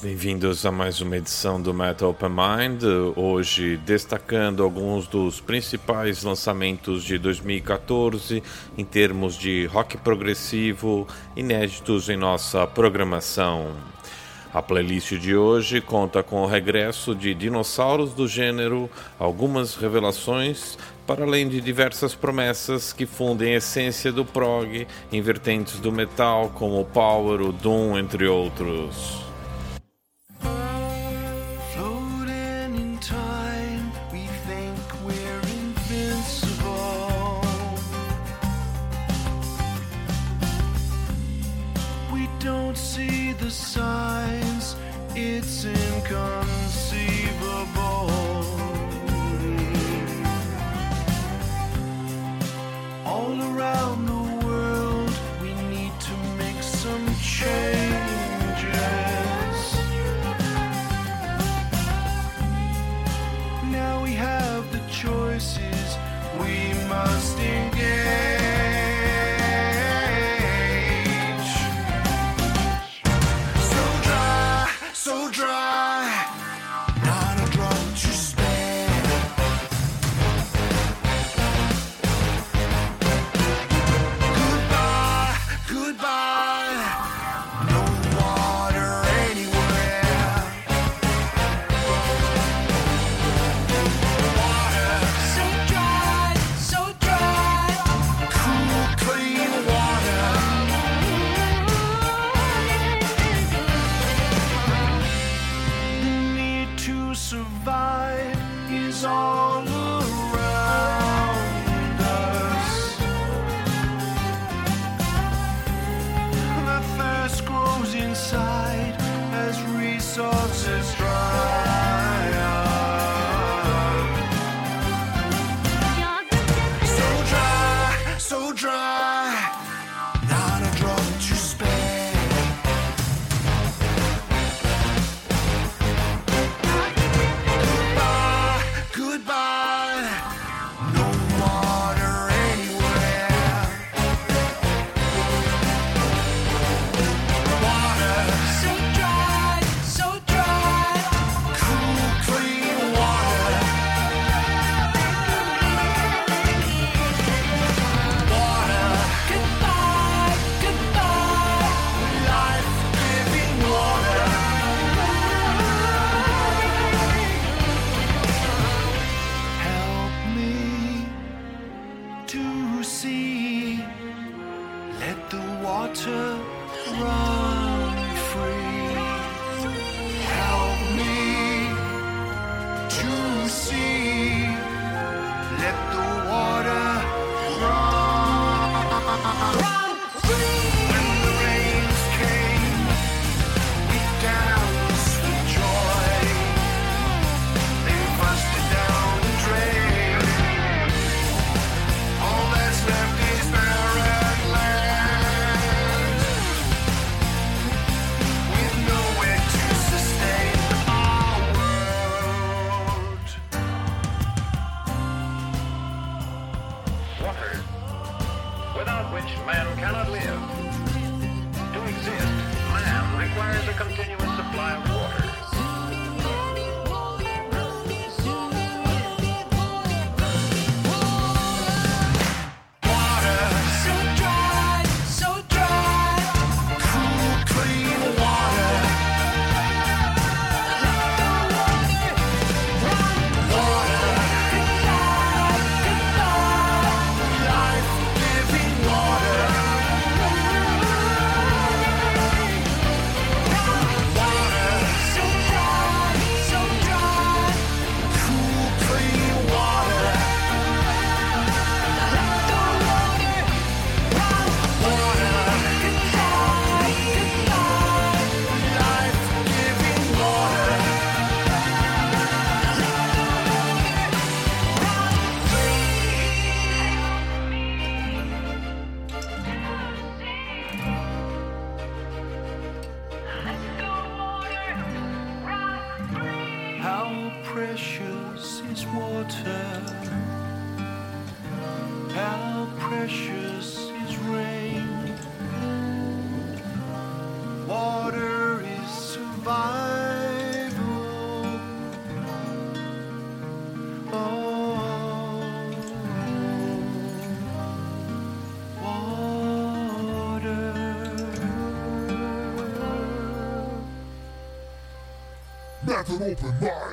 Bem-vindos a mais uma edição do Metal Open Mind. Hoje destacando alguns dos principais lançamentos de 2014 em termos de rock progressivo inéditos em nossa programação. A playlist de hoje conta com o regresso de dinossauros do gênero, algumas revelações, para além de diversas promessas que fundem a essência do prog em vertentes do metal como o power, o doom, entre outros. open, mind.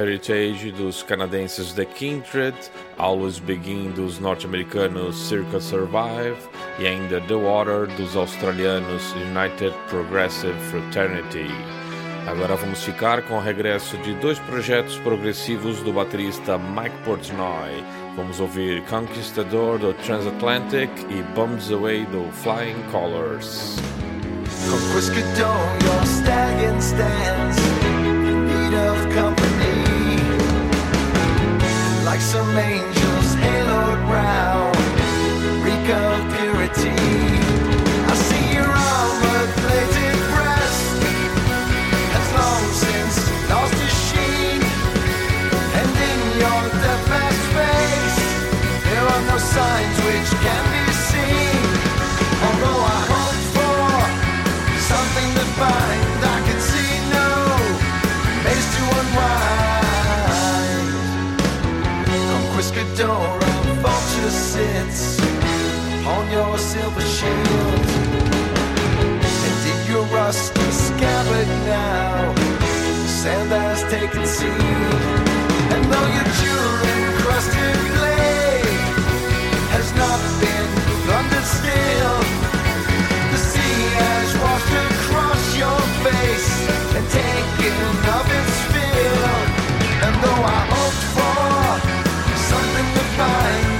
Heritage dos canadenses The Kindred, Always Begin dos norte-americanos Circa Survive e ainda The Water dos australianos United Progressive Fraternity. Agora vamos ficar com o regresso de dois projetos progressivos do baterista Mike Portnoy. Vamos ouvir Conquistador do Transatlantic e Bombs Away do Flying Colors. Conquistador, your stands in need of company. like some angels haloed brow, reek of purity. I see your armor plated breast has long since lost its sheen, and in your steadfast face there are no signs which can be. Conquistador of vulture sits on your silver shield. And in your rusty scabbard now, sand has taken seed. And though your jewelry encrusted blade has not been London still. The sea has washed across your face and taken of its fill. And though I fine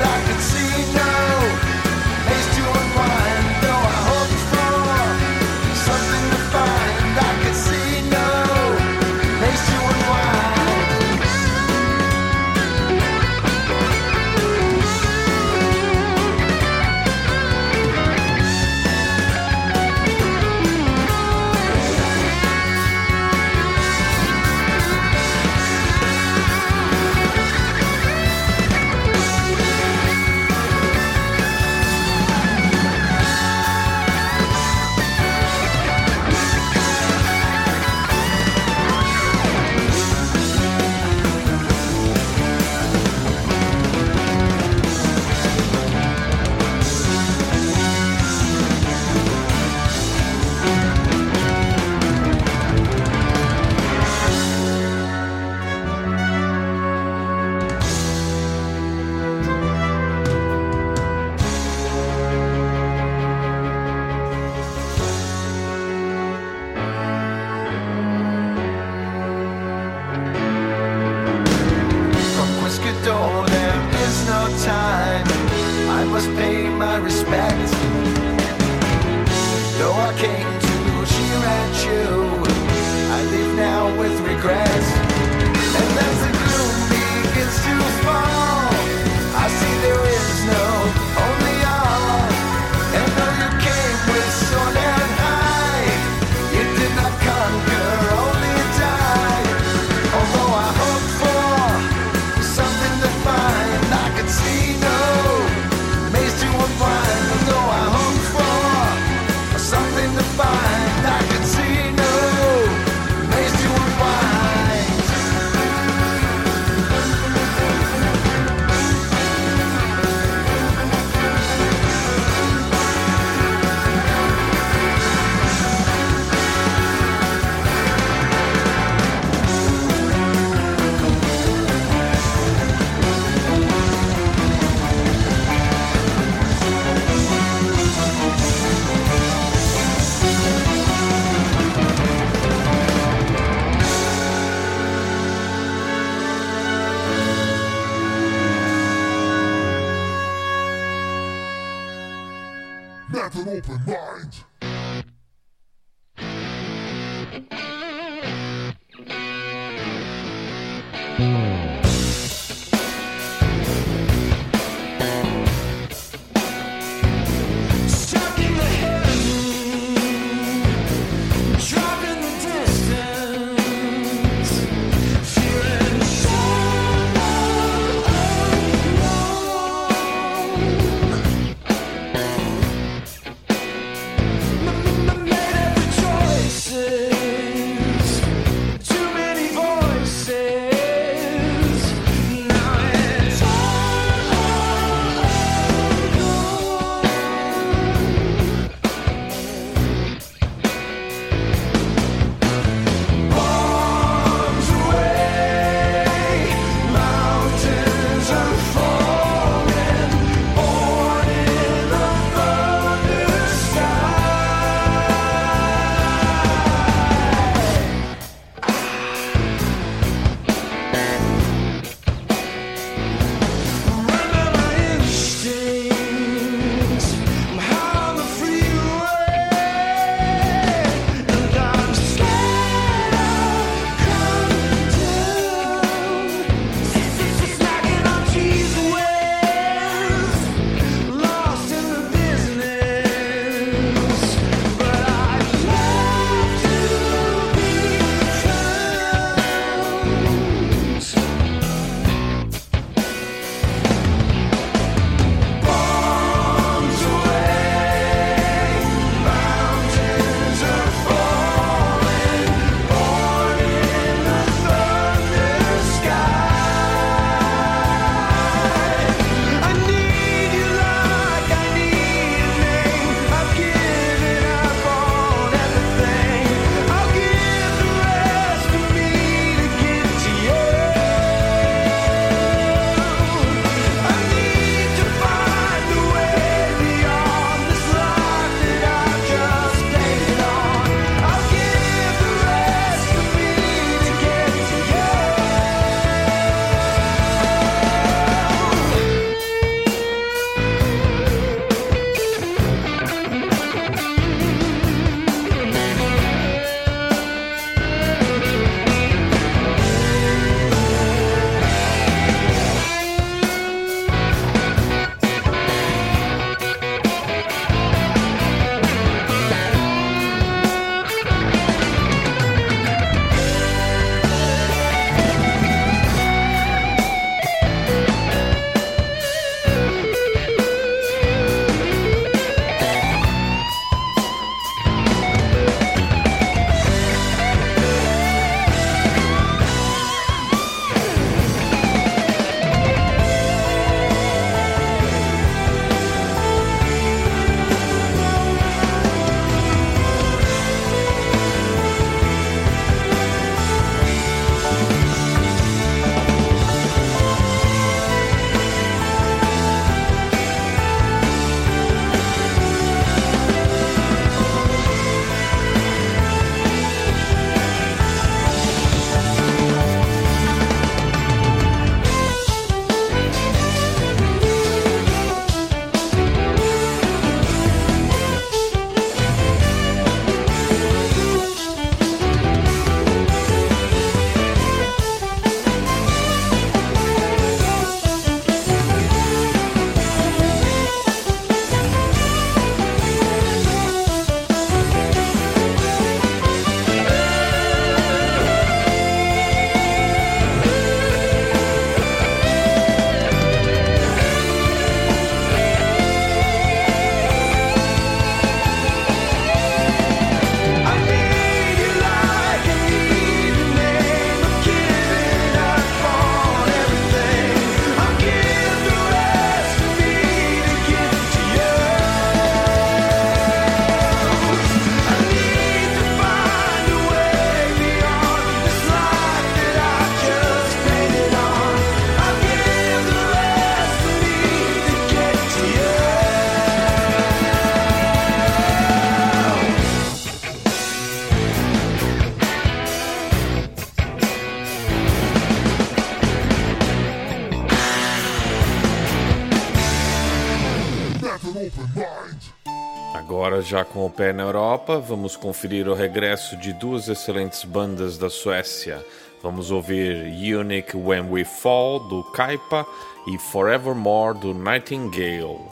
já com o pé na Europa, vamos conferir o regresso de duas excelentes bandas da Suécia. Vamos ouvir Unique When We Fall, do Kaipa, e Forevermore, do Nightingale.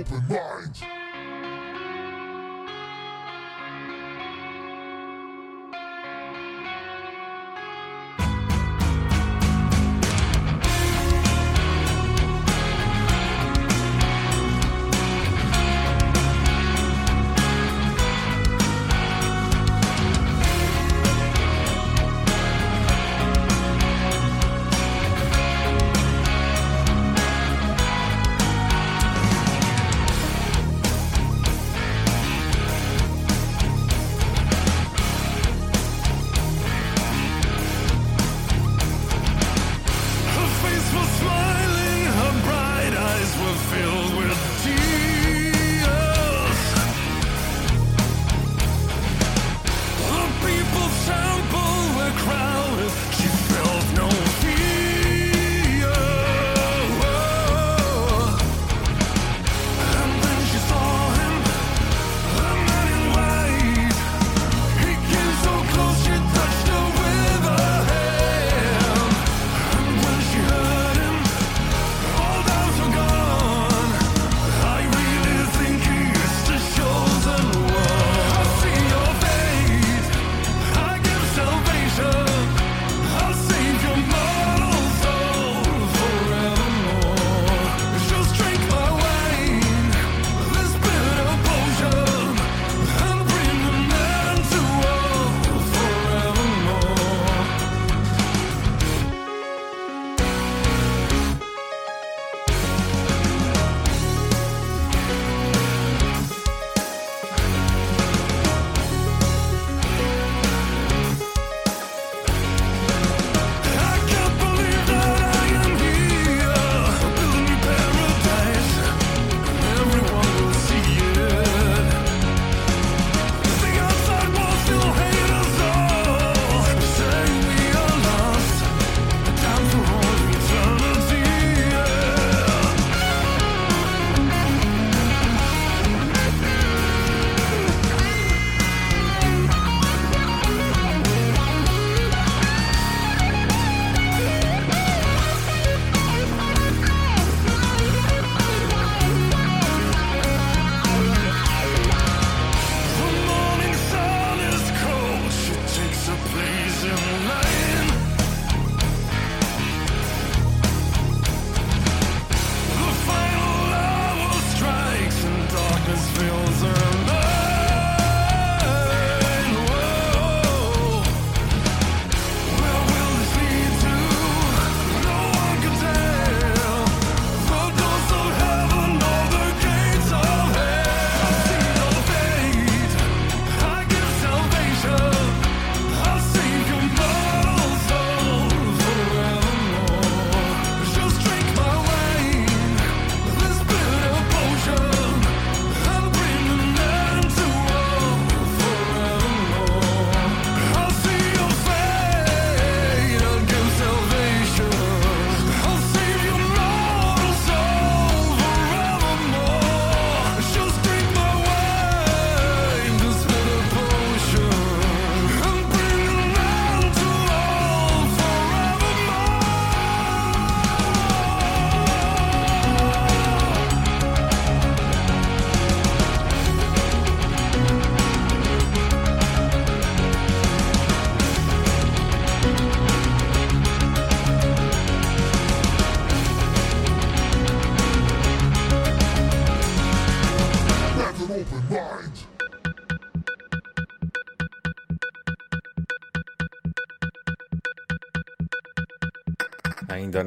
open mind.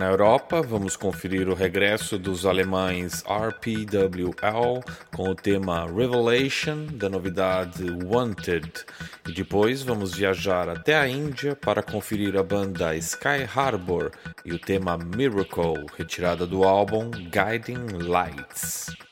na Europa, vamos conferir o regresso dos alemães RPWL com o tema Revelation da novidade Wanted. E depois vamos viajar até a Índia para conferir a banda Sky Harbor e o tema Miracle, retirada do álbum Guiding Lights.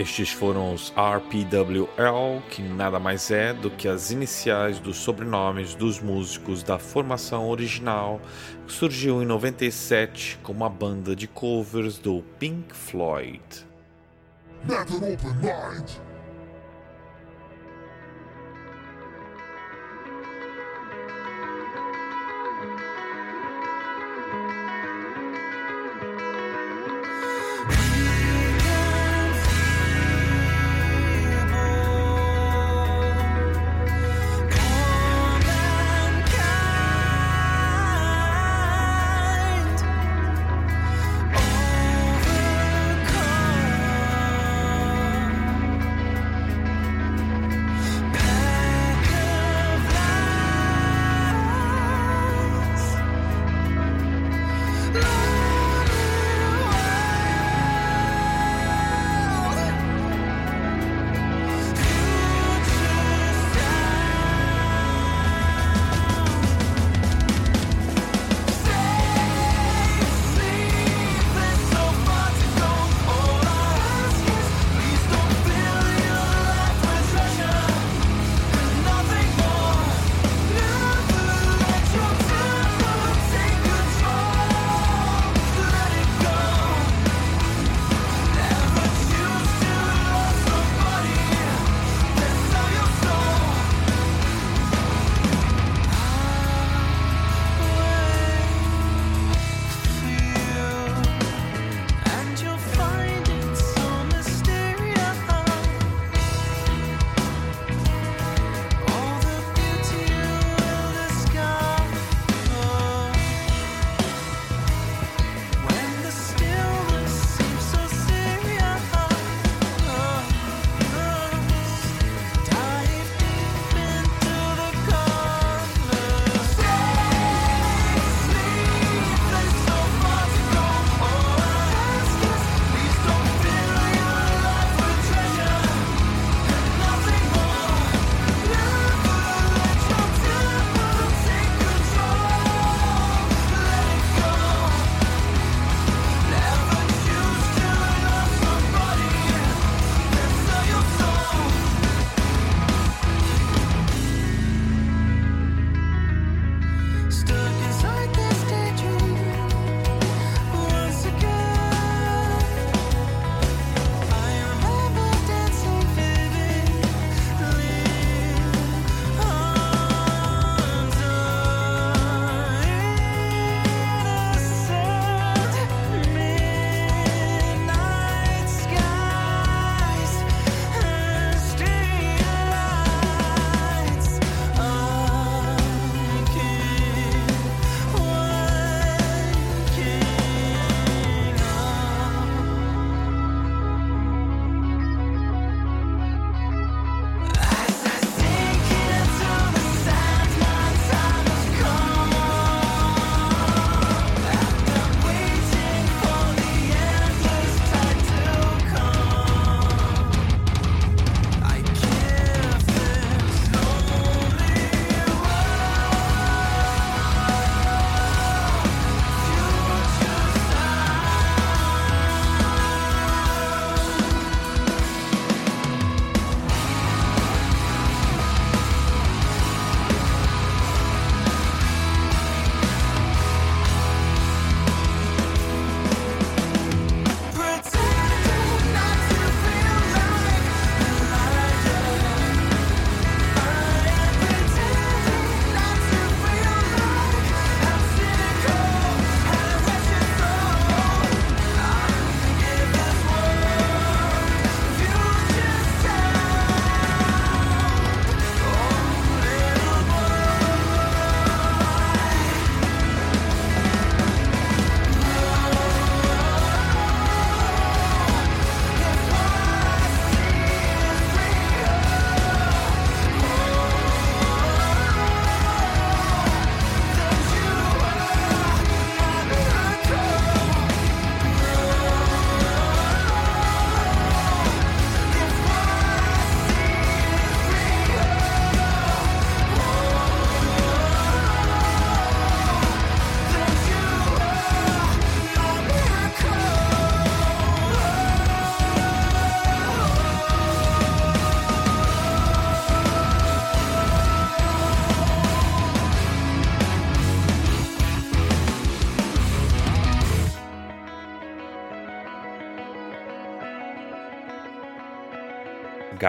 Estes foram os RPWL, que nada mais é do que as iniciais dos sobrenomes dos músicos da formação original, que surgiu em 97 como uma banda de covers do Pink Floyd.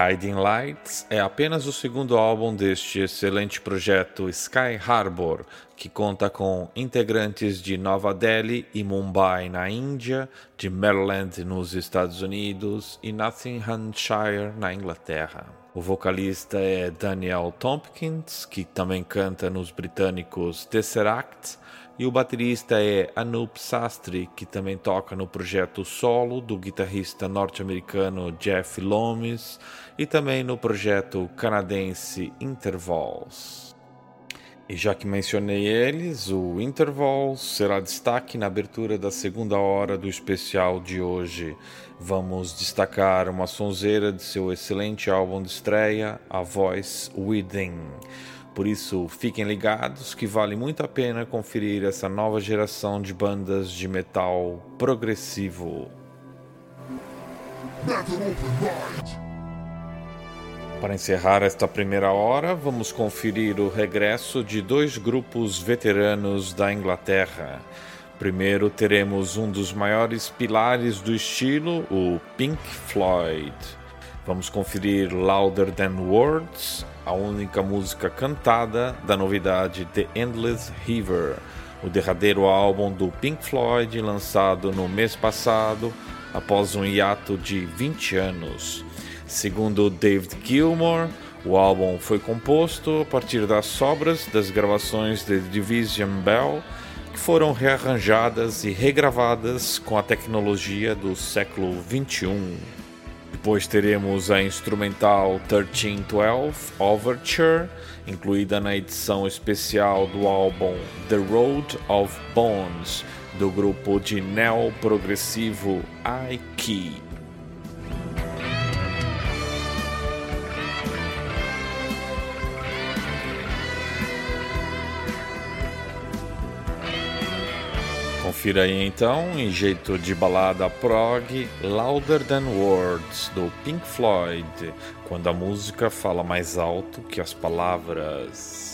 Guiding Lights é apenas o segundo álbum deste excelente projeto Sky Harbor, que conta com integrantes de Nova Delhi e Mumbai na Índia, de Maryland nos Estados Unidos e Nottinghamshire na Inglaterra. O vocalista é Daniel Tompkins, que também canta nos britânicos Tesseract, e o baterista é Anup Sastry, que também toca no projeto solo do guitarrista norte-americano Jeff Loomis e também no projeto canadense Intervals. E já que mencionei eles, o Intervals será destaque na abertura da segunda hora do especial de hoje. Vamos destacar uma sonzeira de seu excelente álbum de estreia, A Voice Within. Por isso, fiquem ligados que vale muito a pena conferir essa nova geração de bandas de metal progressivo. Para encerrar esta primeira hora, vamos conferir o regresso de dois grupos veteranos da Inglaterra. Primeiro teremos um dos maiores pilares do estilo, o Pink Floyd. Vamos conferir Louder Than Words, a única música cantada da novidade The Endless River, o derradeiro álbum do Pink Floyd lançado no mês passado, após um hiato de 20 anos. Segundo David Gilmour, o álbum foi composto a partir das sobras das gravações de Division Bell, que foram rearranjadas e regravadas com a tecnologia do século 21. Depois teremos a instrumental 1312 Overture, incluída na edição especial do álbum The Road of Bones, do grupo de neo-progressivo I-Key. Confira aí então, em jeito de balada prog, Louder Than Words, do Pink Floyd, quando a música fala mais alto que as palavras.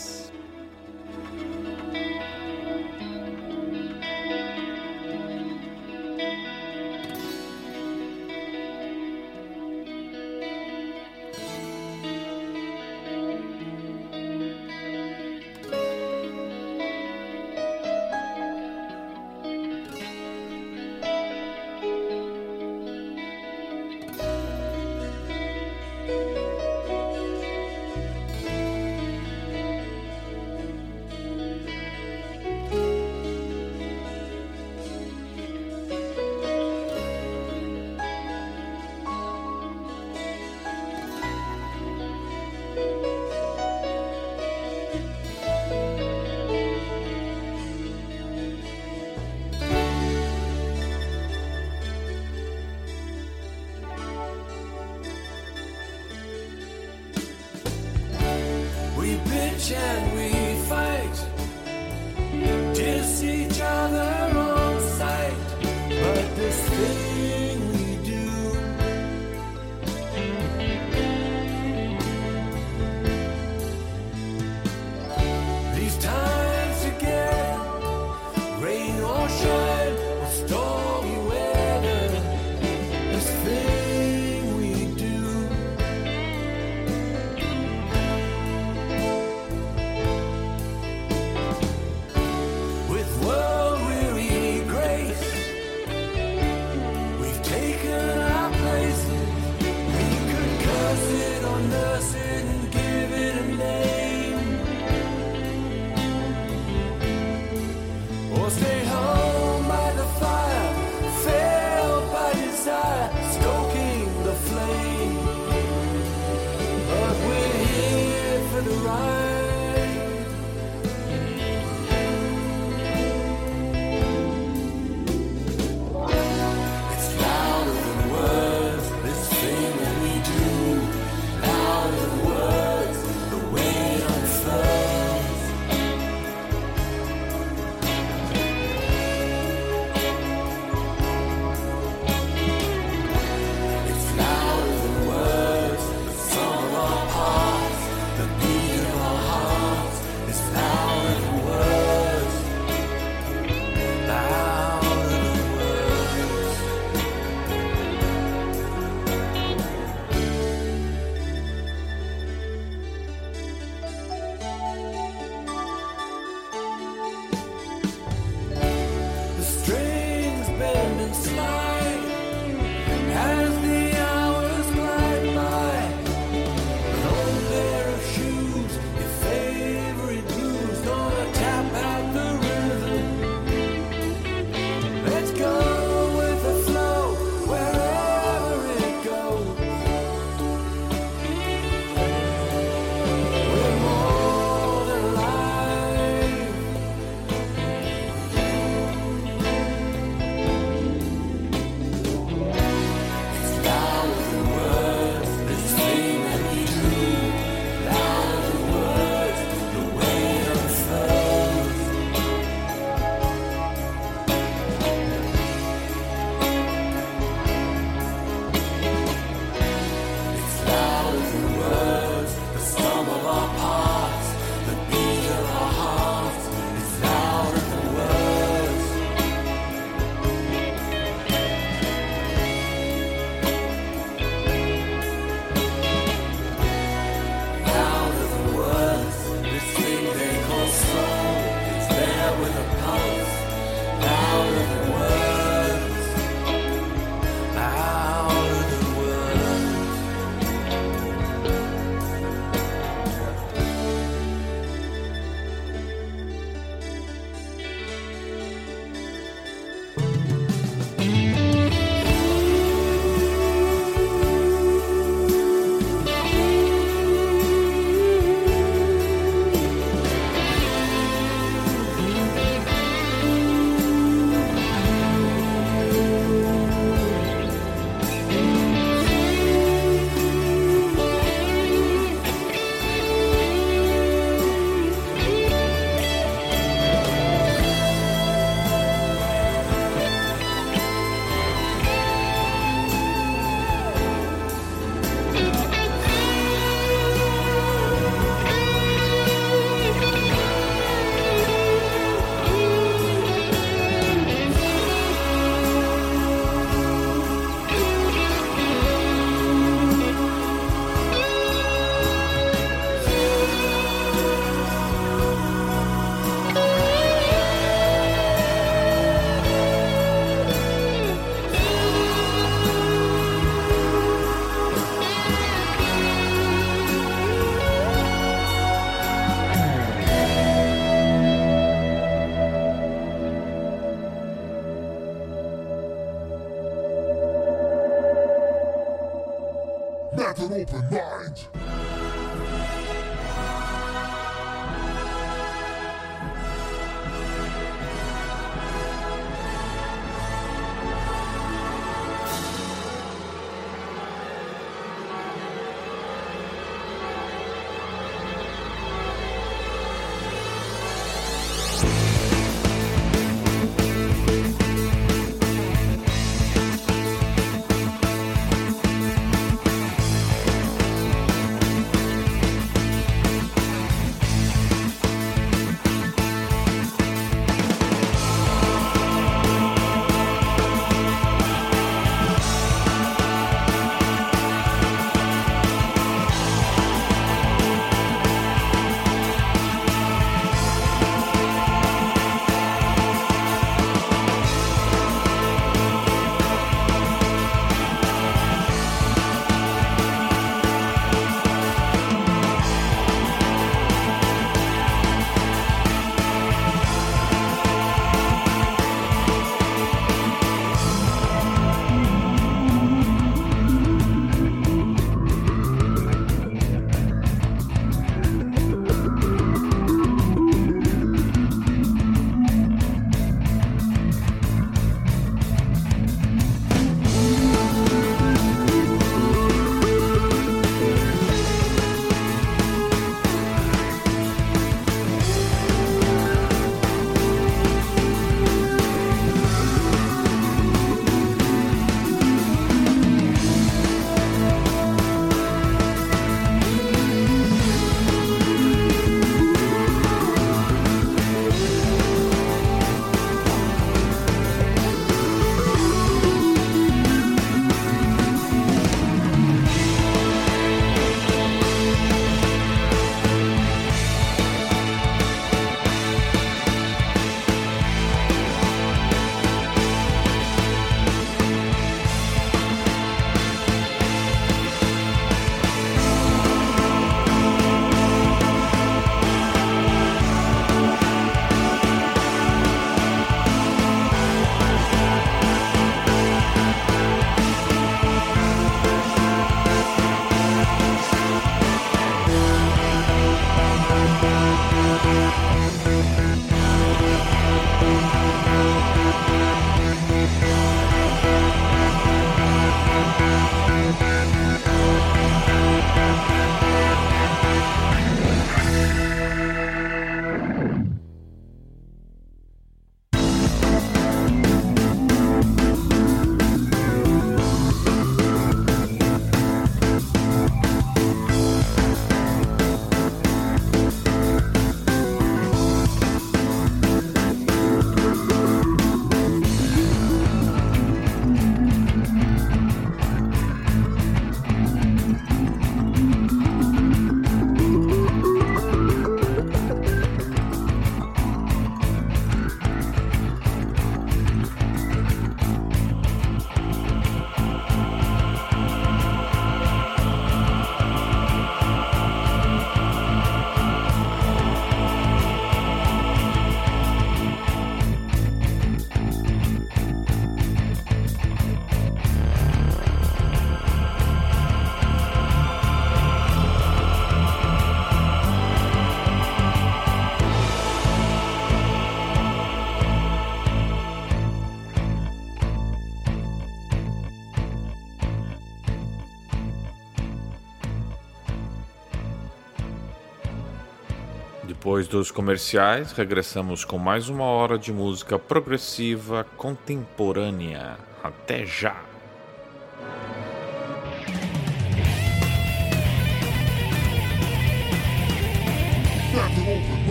Depois dos comerciais, regressamos com mais uma hora de música progressiva contemporânea. Até já!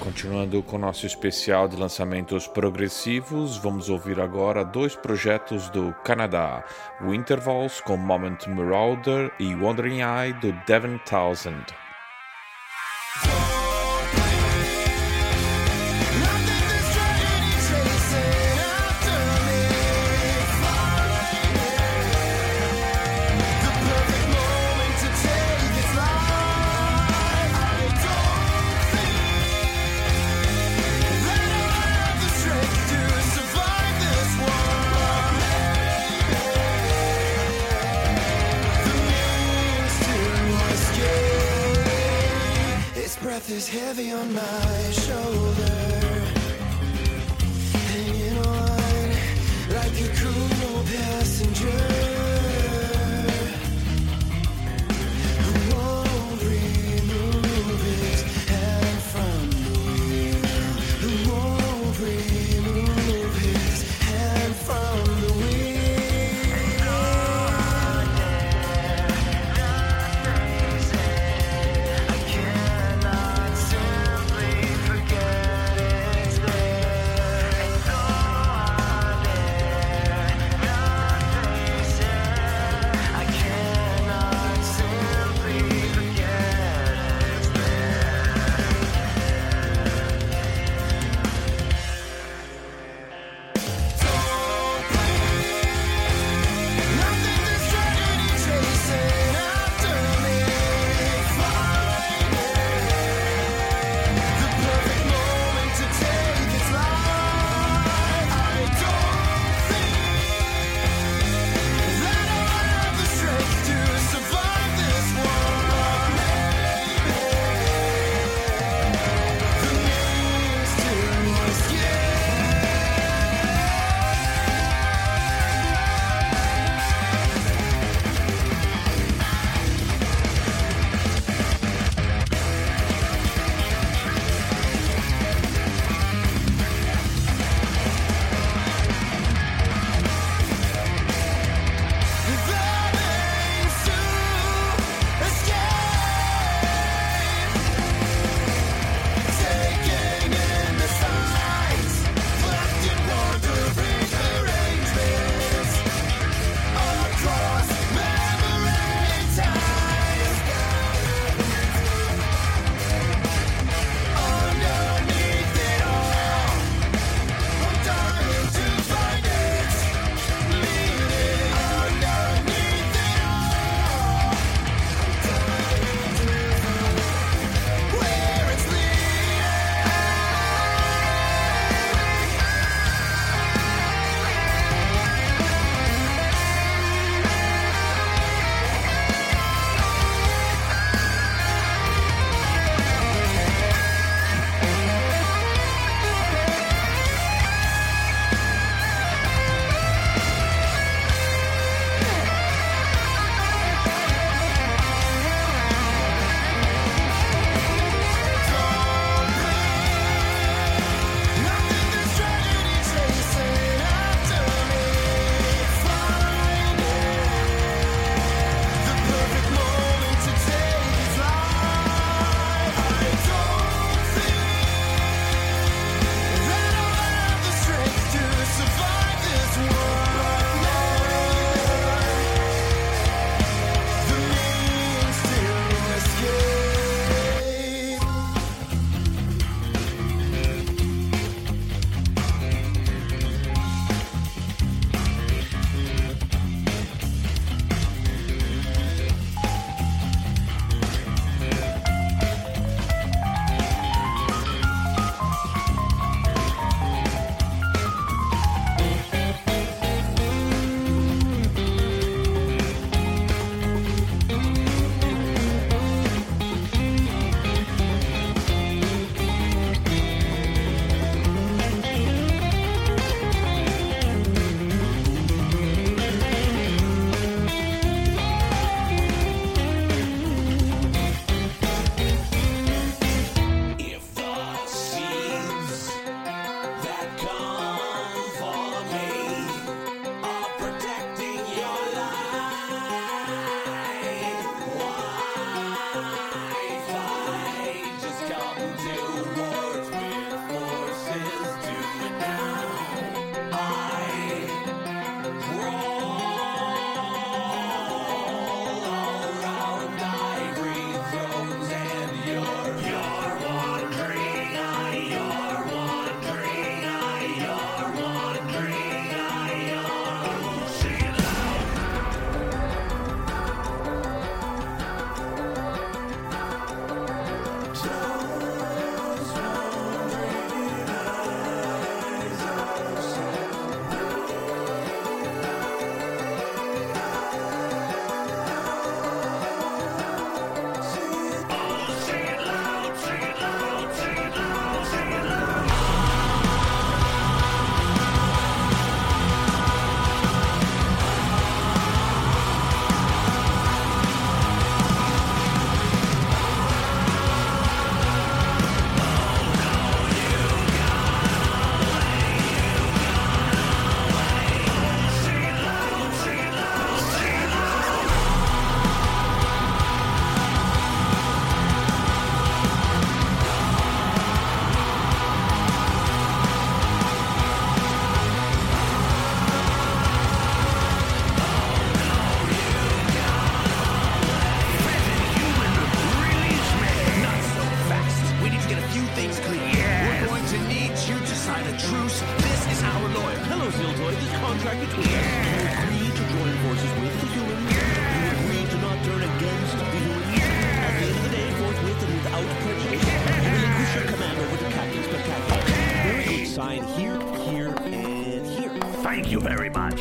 Continuando com nosso especial de lançamentos progressivos, vamos ouvir agora dois projetos do Canadá: o Intervals com Moment Marauder e Wandering Eye do Devon Townsend.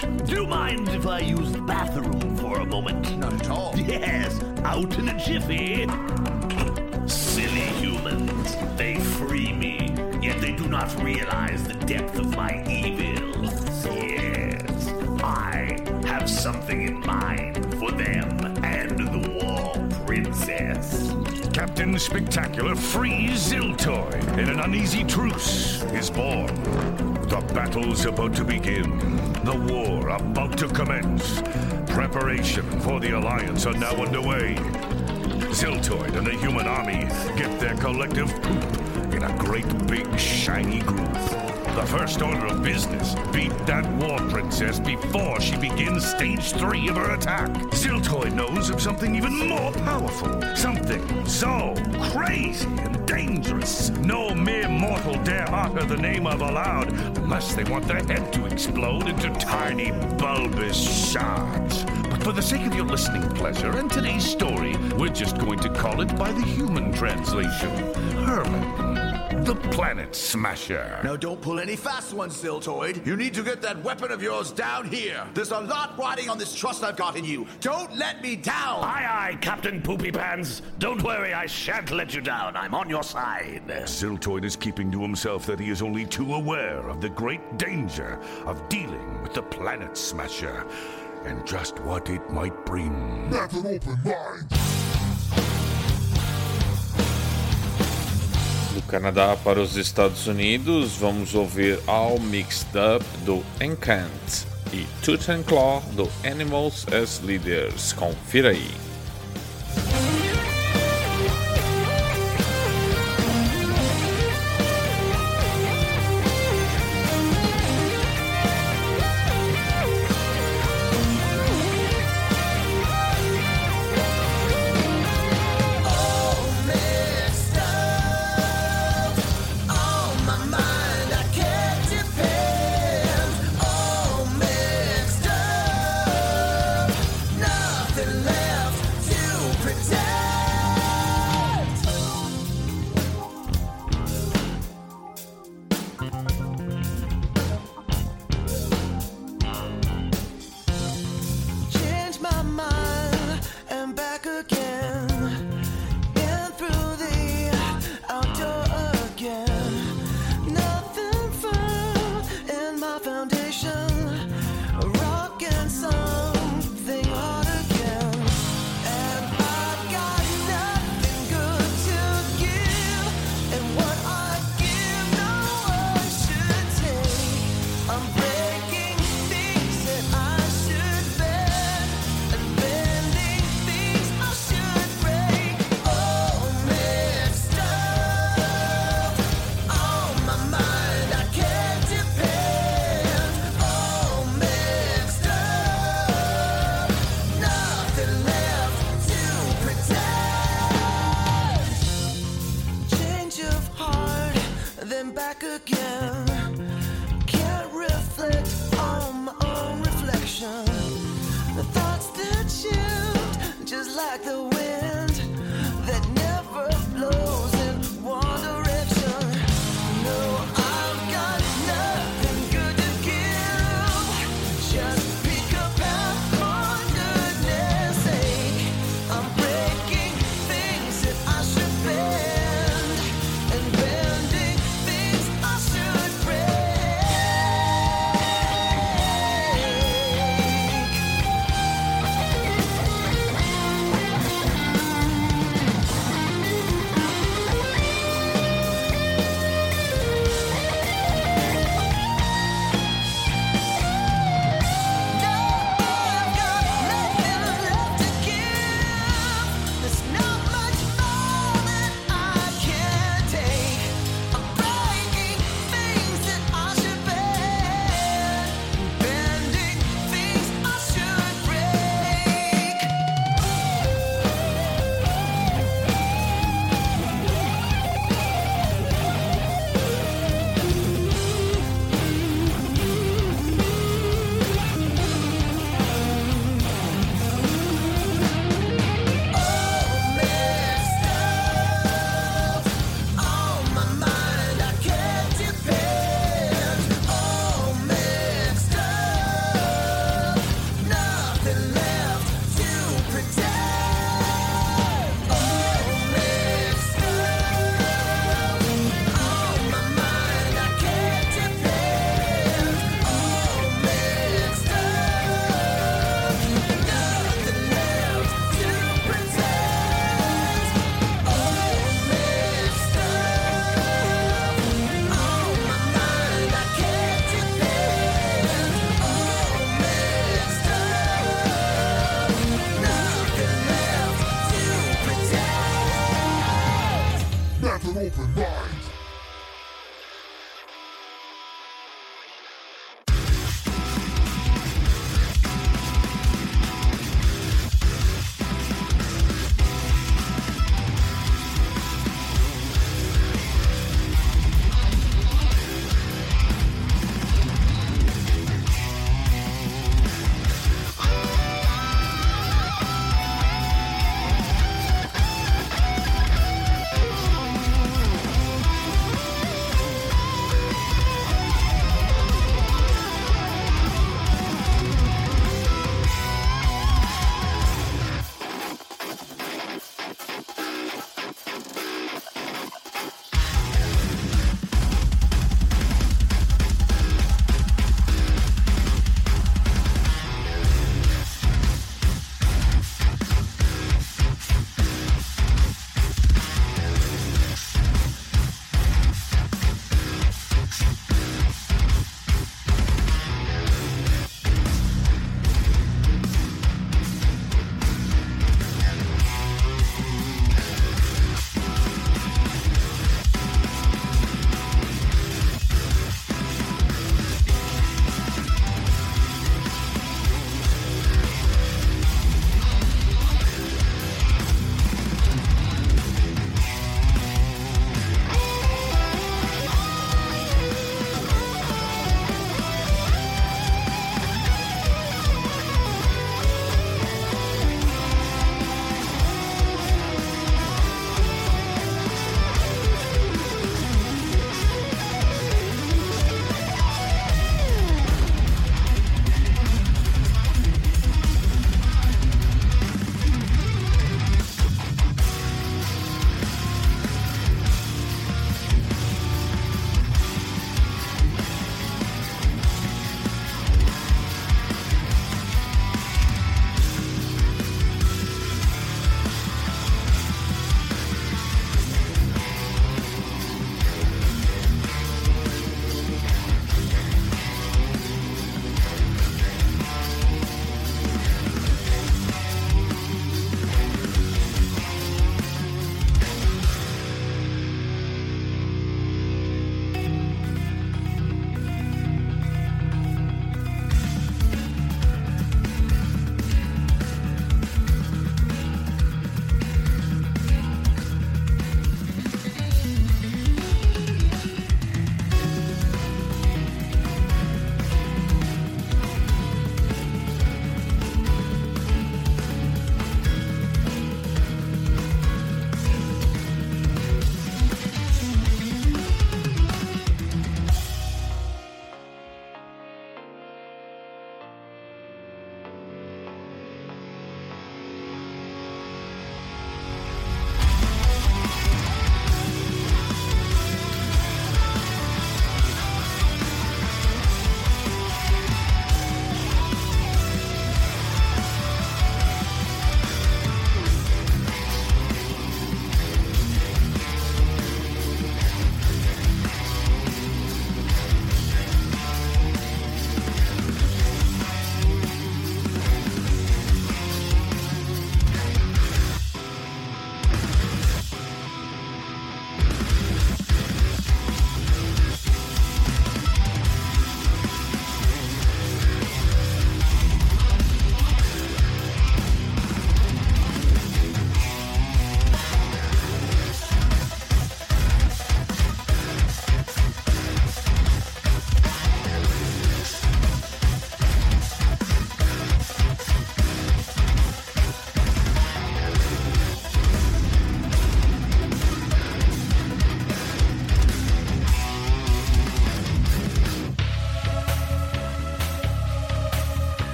Do you mind if I use the bathroom for a moment? Not at all. Yes, out in a jiffy. Silly humans. They free me, yet they do not realize the depth of my evil. Yes, I have something in mind for them and the War Princess. Captain Spectacular frees Ziltoy in an uneasy truce is born. The battle's about to begin. The war about to commence. Preparation for the Alliance are now underway. Ziltoid and the human army get their collective poop in a great big shiny group. The first order of business beat that war princess before she begins stage three of her attack. Ziltoid knows of something even more powerful. Something so crazy and dangerous. No mere mortal dare utter the name of aloud unless they want their head to explode into tiny bulbous shards. But for the sake of your listening pleasure and today's story, we're just going to call it by the human translation Herman, the Planet Smasher. Now don't pull any fast ones, Siltoid. You need to get that weapon of yours down here. There's a lot riding on this trust I've got in you. Don't let me down. Aye, aye, Captain Poopy Pants. Don't worry, I shan't let you down. I'm on your side. Siltoid is keeping to himself that he is only too aware of the great danger of dealing with the Planet Smasher and just what it might bring. Have an open mind. Canadá para os Estados Unidos, vamos ouvir All Mixed Up do Encant e Tooth and Claw do Animals as Leaders. Confira aí. like the wind.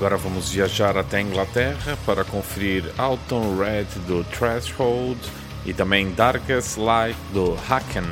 Agora vamos viajar até a Inglaterra para conferir Alton Red do Threshold e também Darkest Light do Haken.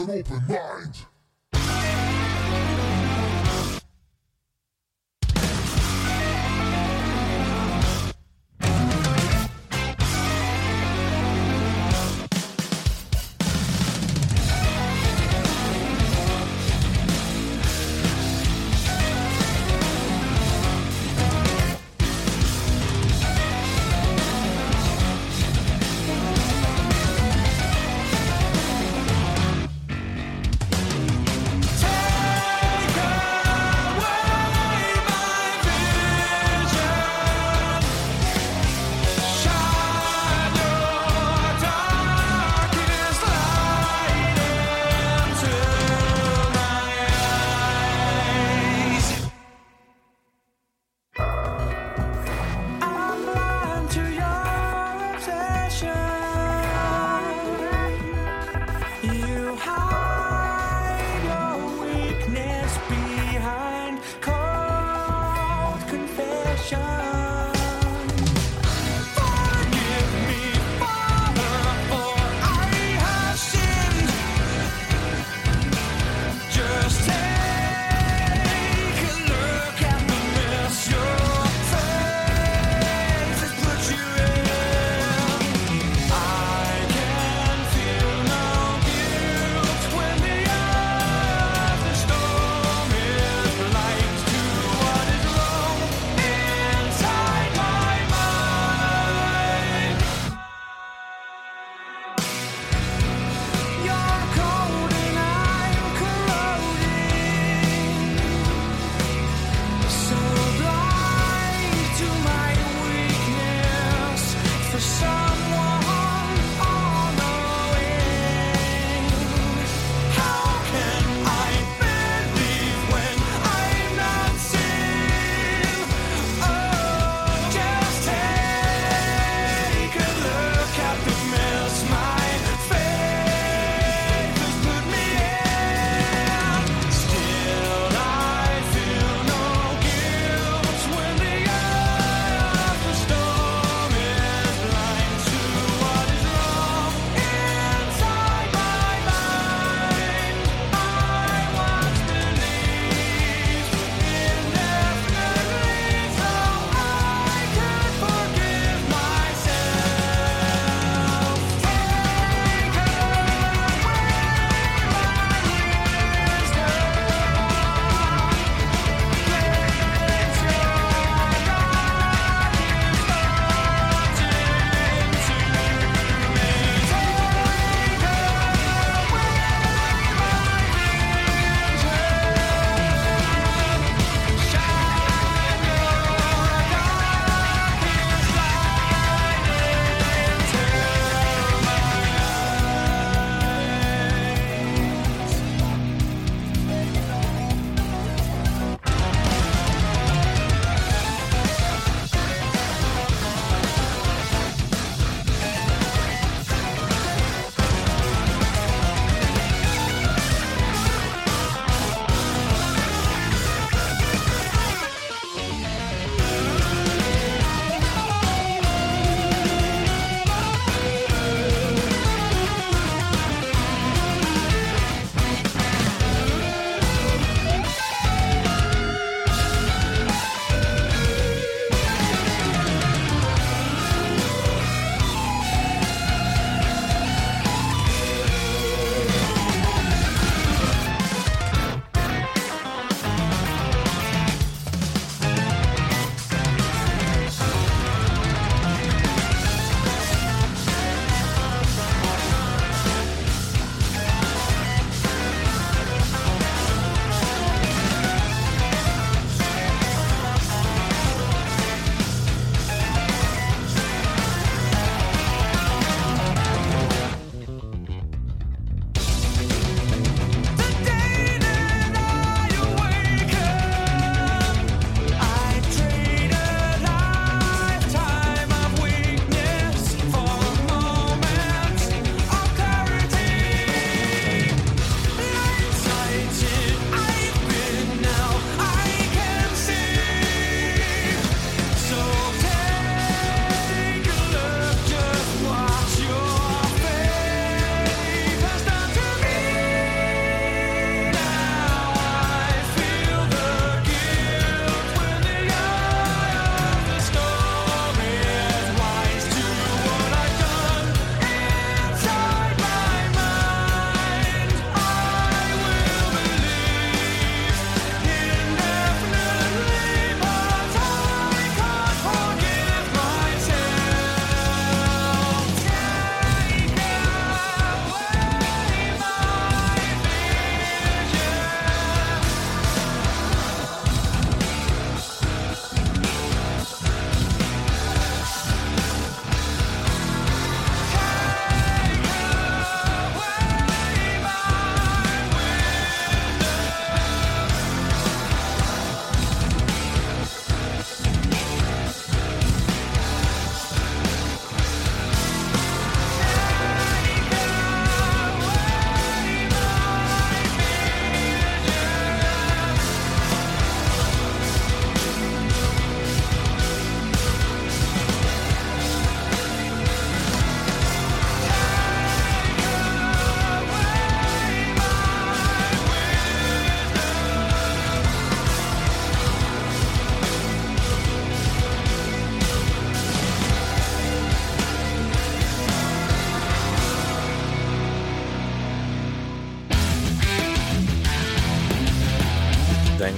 Not an open mind.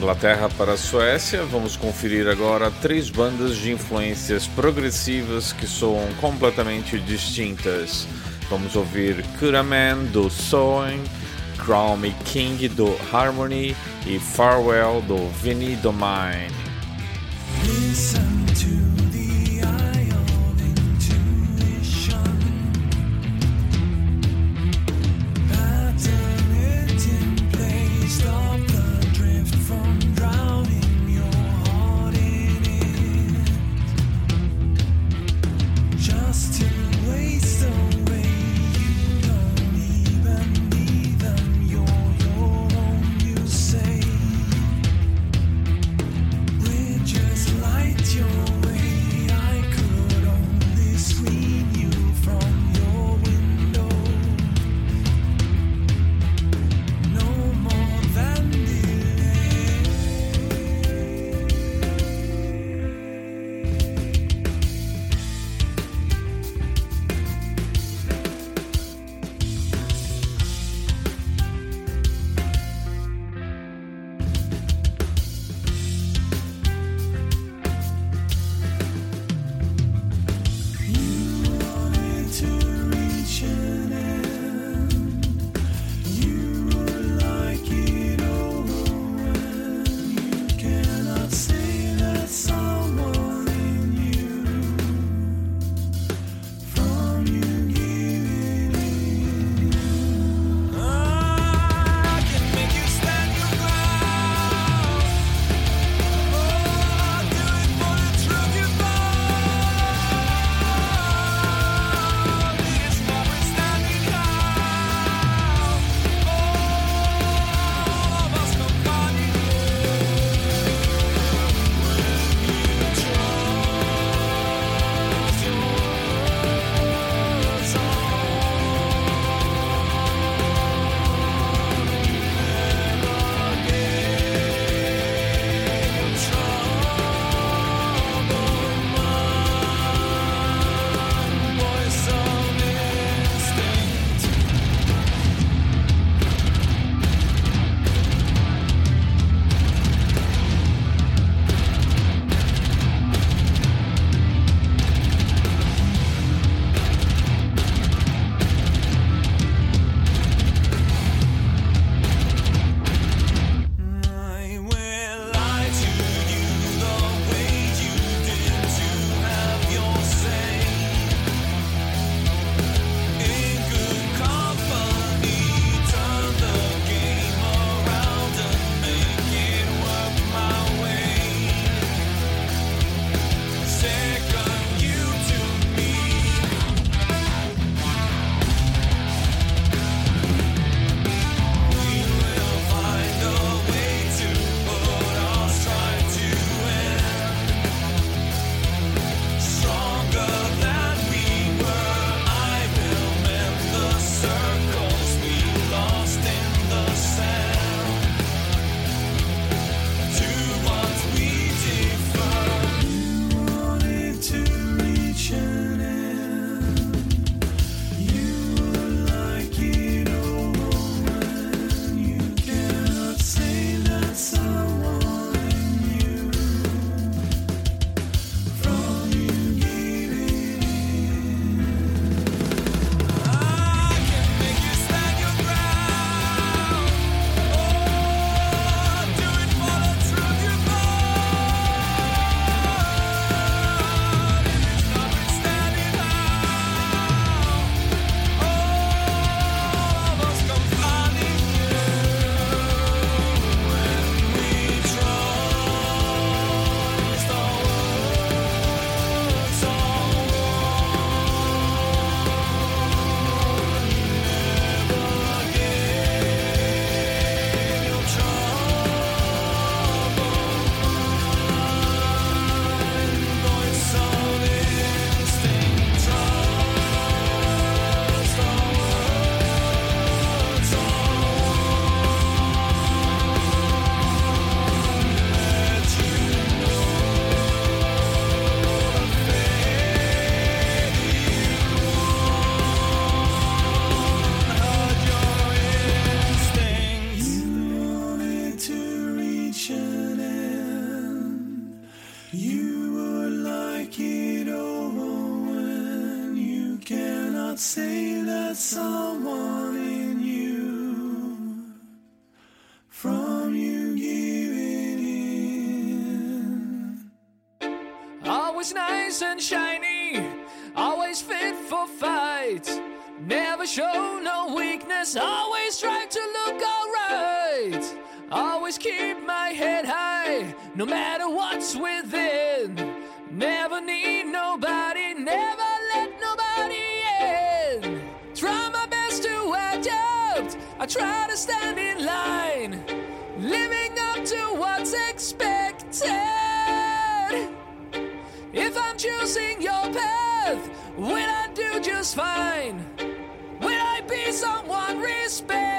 Inglaterra para a Suécia, vamos conferir agora três bandas de influências progressivas que soam completamente distintas. Vamos ouvir Kuraman do Soen, Crown King do Harmony e Farewell do Vinnie Domain. Always nice and shiny, always fit for fight. Never show no weakness, always try to look alright. Always keep my head high, no matter what's within. Never need nobody, never let nobody in. Try my best to adapt, I try to stand in line, living up to what's expected. Will I do just fine? Will I be someone respected?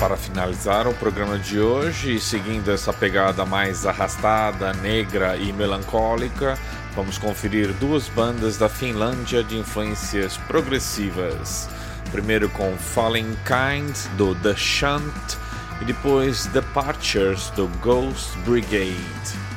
para finalizar o programa de hoje, seguindo essa pegada mais arrastada, negra e melancólica, vamos conferir duas bandas da Finlândia de influências progressivas. Primeiro com Falling Kind do The Shunt e depois Departures do Ghost Brigade.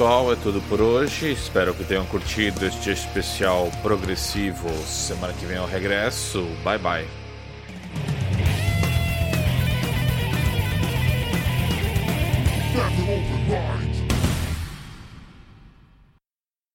Pessoal, é tudo por hoje. Espero que tenham curtido este especial progressivo. Semana que vem eu regresso. Bye bye.